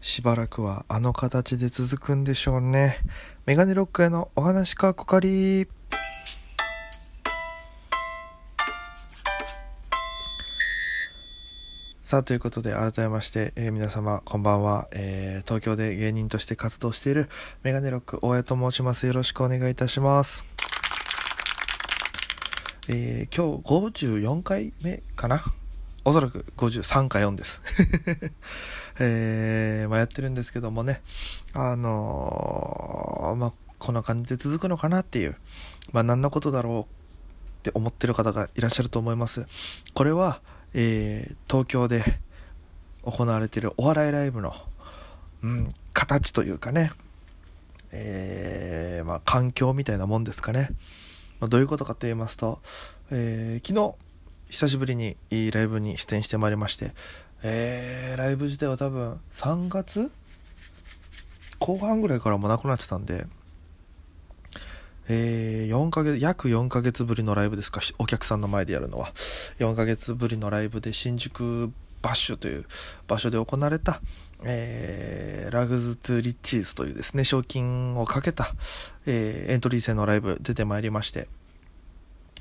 しばらくはあの形で続くんでしょうね。メガネロックへのお話かこかり。さあ、ということで、改めまして、えー皆様、こんばんは、えー東京で芸人として活動している、メガネロック、大江と申します。よろしくお願いいたします。えー今日54回目かな？おそらく53か4です。えーまあ、やってるんですけどもね、あのーまあ、こんな感じで続くのかなっていう、まあ、何のことだろうって思ってる方がいらっしゃると思います。これは、えー東京で行われてるお笑いライブの、うん、形というかね、えーまあ、環境みたいなもんですかね。まあ、どういうことかと言いますと、えー昨日、久しぶりにいいライブに出演してまいりまして、えーライブ自体は多分3月？後半ぐらいからもなくなってたんで、えー4ヶ月、約4ヶ月ぶりのライブですか、お客さんの前でやるのは。4ヶ月ぶりのライブで新宿バッシュという場所で行われた、えーラグズ・トゥ・リッチーズというですね、賞金をかけた、えーエントリー戦のライブ出てまいりまして、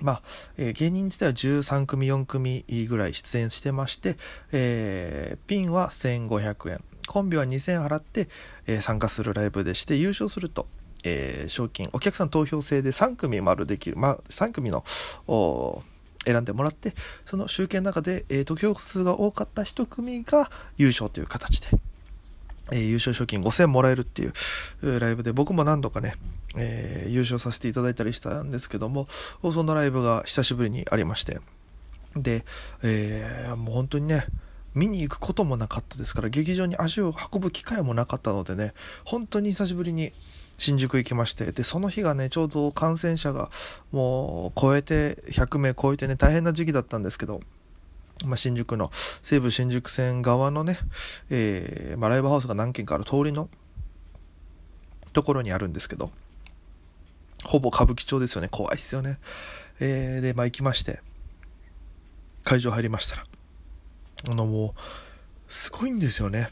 まあ、えー芸人自体は13組、4組ぐらい出演してまして、えーピンは1500円、コンビは2000円払って、えー参加するライブでして、優勝すると、え賞金、お客さん投票制で3組丸できる、まあ、3組の、選んでもらって、その集計の中で、えー得票数が多かった1組が優勝という形で、え優勝賞金5000円もらえるっていうライブで僕も何度かね、えー優勝させていただいたりしたんですけどもそのライブが久しぶりにありまして。で、えーもう本当にね見に行くこともなかったですから劇場に足を運ぶ機会もなかったのでね本当に久しぶりに新宿行きましてでその日がねちょうど感染者がもう超えて100名超えてね大変な時期だったんですけどまあ、新宿の西武新宿線側のね、えーまあ、ライブハウスが何軒かある通りのところにあるんですけどほぼ歌舞伎町ですよね。怖いですよね、えーでまあ行きまして。会場入りましたら。あのもうすごいんですよね。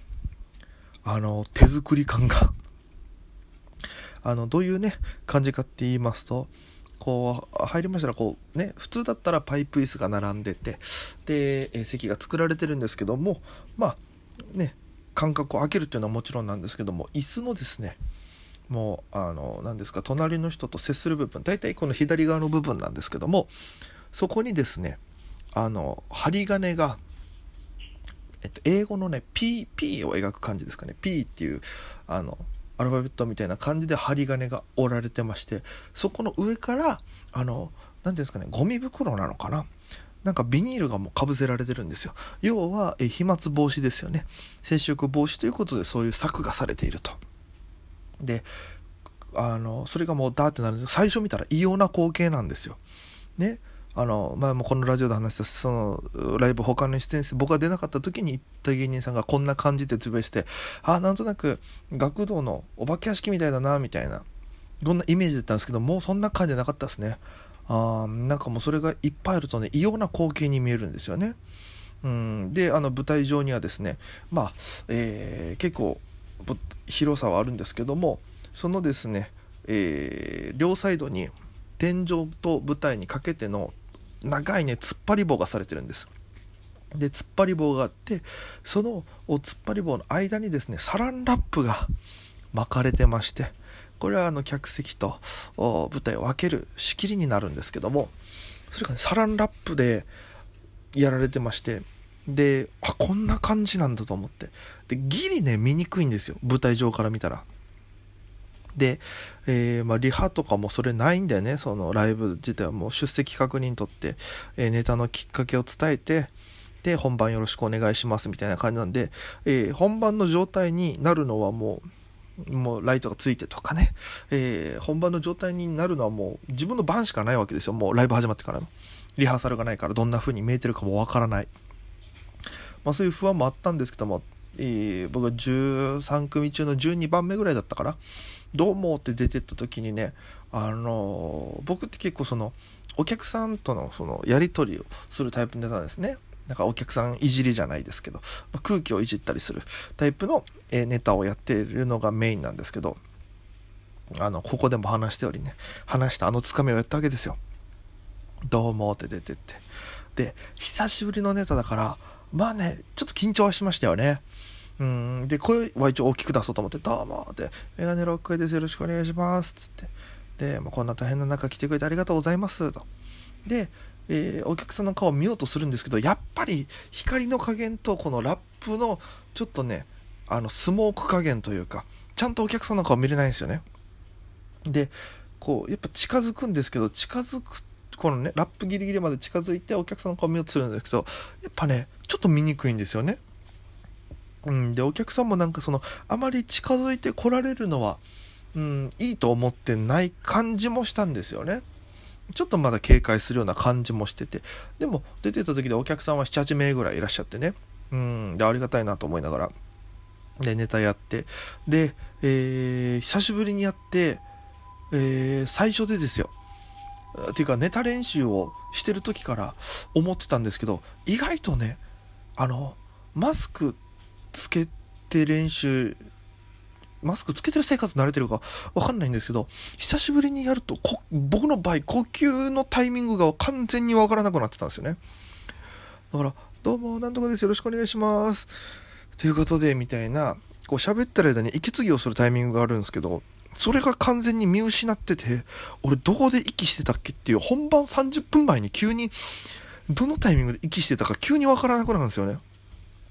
あの手作り感が。あのどういうね感じかって言いますとこう入りましたらこうね普通だったらパイプ椅子が並んでてで、え席が作られてるんですけどもまあね間隔を空けるっていうのはもちろんなんですけども椅子のですねもうあの何ですか隣の人と接する部分大体この左側の部分なんですけどもそこにですねあの針金がえっと、英語のね P, P を描く感じですかね。P っていうあのアルファベットみたいな感じで針金が折られてましてそこの上からあの何ですかねゴミ袋なのかな。なんかビニールがもうかぶせられてるんですよ。要はえ飛沫防止ですよね。接触防止ということでそういう策がされていると。であのそれがもうダーってなるんで最初見たら異様な光景なんですよ。ね。あの前もこのラジオで話したそのライブ他の出演して僕が出なかった時に行った芸人さんがこんな感じでつぶやいてあなんとなく学童のお化け屋敷みたいだなみたいなこんなイメージだったんですけどもうそんな感じじゃなかったですね。あなんかもうそれがいっぱいあるとね異様な光景に見えるんですよね。うん。であの舞台上にはですねまあ、えー結構広さはあるんですけどもそのですね、えー両サイドに天井と舞台にかけての長いね突っ張り棒がされてるんです。で突っ張り棒があってそのお突っ張り棒の間にですねサランラップが巻かれてましてこれはあの客席と舞台を分ける仕切りになるんですけどもそれが、ね、サランラップでやられてましてであこんな感じなんだと思って。でギリね見にくいんですよ舞台上から見たら。で、えーまあ、リハとかもそれないんだよね。そのライブ自体はもう出席確認取って、えーネタのきっかけを伝えてで本番よろしくお願いしますみたいな感じなんで、えー本番の状態になるのはもうもうライトがついてとかね、えー本番の状態になるのはもう自分の番しかないわけですよ。もうライブ始まってからの。リハーサルがないからどんな風に見えてるかもわからない、まあ、そういう不安もあったんですけども、えー僕は13組中の12番目ぐらいだったからどうもって出てった時にねあのー僕って結構そのお客さんとのそのやり取りをするタイプに出たんですねなんかお客さんいじりじゃないですけど、まあ、空気をいじったりするタイプの、えネタをやっているのがメインなんですけど、あの、ここでも話しておりね、話したあのつかみをやったわけですよ。どうもって出てって。で、久しぶりのネタだから、まあね、ちょっと緊張はしましたよね。うん、で、声は一応大きく出そうと思って、どうもって、メガネロックです。よろしくお願いします。つって。で、まあ、こんな大変な中来てくれてありがとうございます。と。で、えー、お客さんの顔を見ようとするんですけど、やっぱり光の加減とこのラップのちょっとね、あの、スモーク加減というか、ちゃんとお客さんの顔見れないんですよね。で、こう、やっぱ近づくんですけど、近づく、このね、ラップギリギリまで近づいてお客さんの顔見ようとするんですけど、やっぱね、ちょっと見にくいんですよね。うん、で、お客さんもなんかその、あまり近づいて来られるのは、うん、いいと思ってない感じもしたんですよね。ちょっとまだ警戒するような感じもしてて、でも出てた時でお客さんは7、8名ぐらいいらっしゃってね、うん、で、ありがたいなと思いながら、で、ネタやって、で、えー、久しぶりにやって、えー、最初でですよ。っていうか、ネタ練習をしてる時から思ってたんですけど、意外とね、あの、マスクつけて練習マスクつけてる生活慣れてるかわかんないんですけど、久しぶりにやると、僕の場合、呼吸のタイミングが完全にわからなくなってたんですよね。だから、どうも、なんとかです。よろしくお願いします。ということで、みたいな、こう喋ってる間に息継ぎをするタイミングがあるんですけど、それが完全に見失ってて、俺どこで息してたっけっていう本番30分前に急に、どのタイミングで息してたか急にわからなくなるんですよね。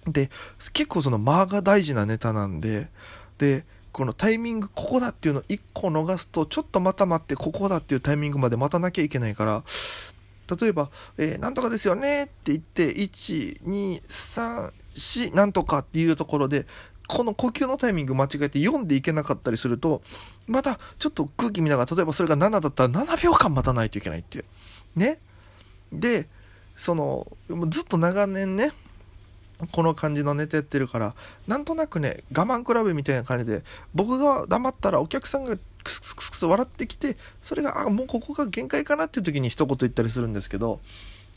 で、結構その間が大事なネタなんで、で、このタイミングここだっていうのを1個逃すとちょっとまた待ってここだっていうタイミングまで待たなきゃいけないから例えば、えー、なんとかですよねって言って1234なんとかっていうところでこの呼吸のタイミング間違えて読んでいけなかったりするとまたちょっと空気見ながら例えばそれが7だったら7秒間待たないといけないっていう。ね。でそのずっと長年ねこの感じのネタやってるからなんとなくね我慢比べみたいな感じで僕が黙ったらお客さんがクスクスクス笑ってきてそれがあもうここが限界かなっていう時に一言言ったりするんですけど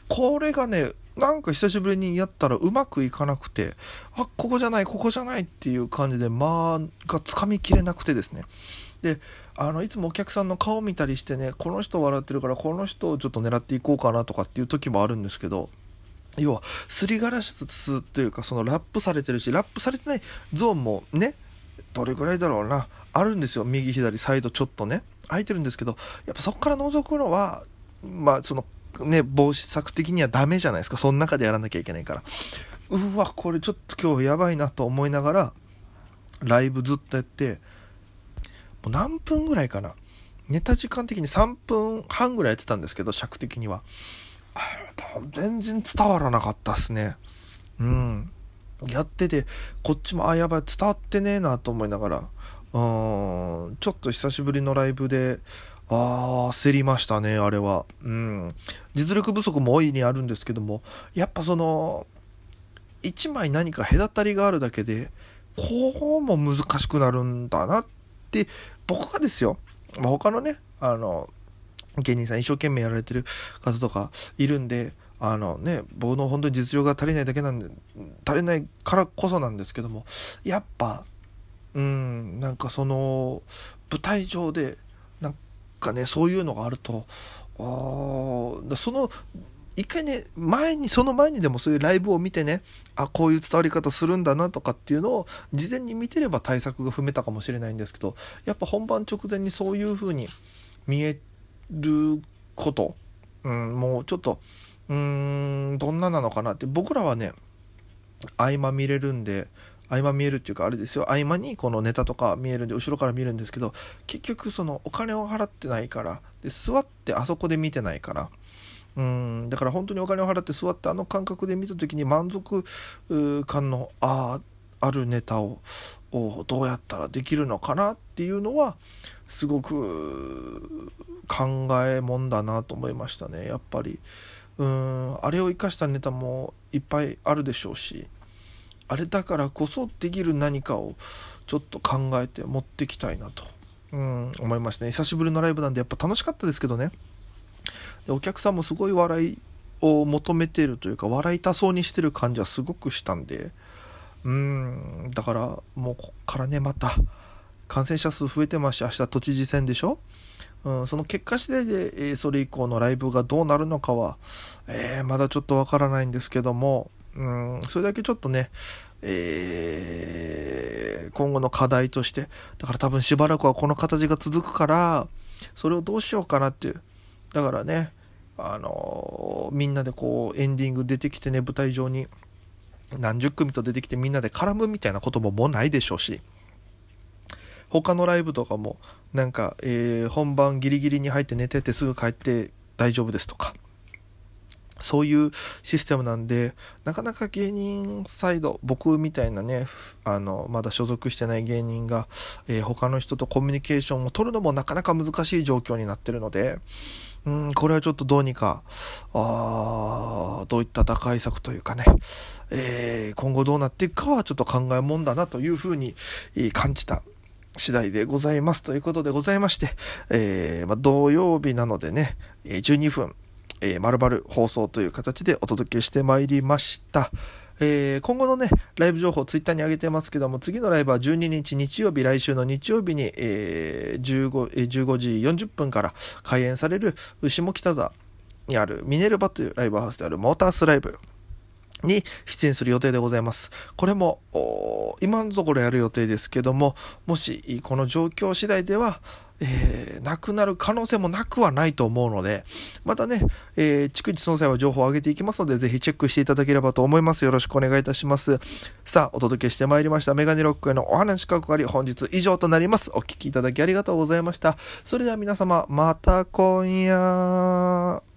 これがねなんか久しぶりにやったらうまくいかなくてあここじゃないここじゃないっていう感じで間がつかみきれなくてですね。であのいつもお客さんの顔見たりしてねこの人笑ってるからこの人をちょっと狙っていこうかなとかっていう時もあるんですけど要はすりガラスというかそのラップされてるしラップされてないゾーンもねどれぐらいだろうなあるんですよ。右左サイドちょっとね。空いてるんですけどやっぱそこから覗くのはまあそのね防止策的にはダメじゃないですか。その中でやらなきゃいけないから。うわこれちょっと今日やばいなと思いながらライブずっとやってもう何分ぐらいかな。ネタ時間的に3分半ぐらいやってたんですけど尺的には。全然伝わらなかったっすね。うん。やってて、こっちも、あ、やばい、伝わってねえなと思いながら、うん、ちょっと久しぶりのライブで、ああ、焦りましたね、あれは。うん。実力不足も大いにあるんですけども、やっぱその、一枚何か隔たりがあるだけで、こうも難しくなるんだなって、僕がですよ、まあ、他のね、あの、芸人さん一生懸命やられてる方とかいるんで、あのね、僕の本当に実力が足りないだけなんで、足りないからこそなんですけども、やっぱ、うん、なんかその、舞台上で、かね、そういうのがあると、あその、一回ね、前に、その前にでもそういうライブを見てね、あ、こういう伝わり方するんだなとかっていうのを事前に見てれば対策が踏めたかもしれないんですけど、やっぱ本番直前にそういう風に見えること、うん、もうちょっと、うーん、どんななのかなって、僕らはね、合間見れるんで、合間見えるっていうかあれですよ。合間にこのネタとか見えるんで後ろから見るんですけど結局そのお金を払ってないからで座ってあそこで見てないから。うんだから本当にお金を払って座ってあの感覚で見た時に満足感のああるネタをどうやったらできるのかなっていうのはすごく考えもんだなと思いましたね。やっぱり。うんあれを生かしたネタもいっぱいあるでしょうし。あれだからこそできる何かをちょっと考えて持ってきたいなと。うん思いましたね。久しぶりのライブなんでやっぱ楽しかったですけどね。でお客さんもすごい笑いを求めてるというか笑いたそうにしてる感じはすごくしたんで。うんだからもうこっからねまた感染者数増えてますし明日都知事選でしょ？うん、その結果次第で、え、それ以降のライブがどうなるのかは、えー、まだちょっとわからないんですけども、うん、それだけちょっとね、えー、今後の課題として、だから多分しばらくはこの形が続くから、それをどうしようかなっていう。だからね、あのー、みんなでこうエンディング出てきてね、舞台上に何十組と出てきてみんなで絡むみたいなことももうないでしょうし、他のライブとかもなんか、えー、本番ギリギリに入って寝ててすぐ帰って大丈夫ですとかそういうシステムなんで、なかなか芸人サイド、僕みたいなね、あの、まだ所属してない芸人が、えー、他の人とコミュニケーションを取るのもなかなか難しい状況になってるので、うん、これはちょっとどうにか、あどういった打開策というかね、えー、今後どうなっていくかはちょっと考えもんだなというふうに感じた次第でございます。ということでございまして、えー、まあ、土曜日なのでね、12分、えー、丸々放送という形でお届けしてまいりました。えー、今後のね、ライブ情報ツイッターに上げてますけども、次のライブは12日日曜日、来週の日曜日に、えー、15, 15時40分から開演される下北沢にあるミネルバというライブハウスであるモータースライブに出演する予定でございます。これも、今のところやる予定ですけども、もしこの状況次第では、えー、なくなる可能性もなくはないと思うので、またね、えー、逐一その際は情報を上げていきますので、ぜひチェックしていただければと思います。よろしくお願いいたします。さあ、お届けしてまいりました、メガネロックへのお話かかり、本日以上となります。お聴きいただきありがとうございました。それでは皆様、また今夜。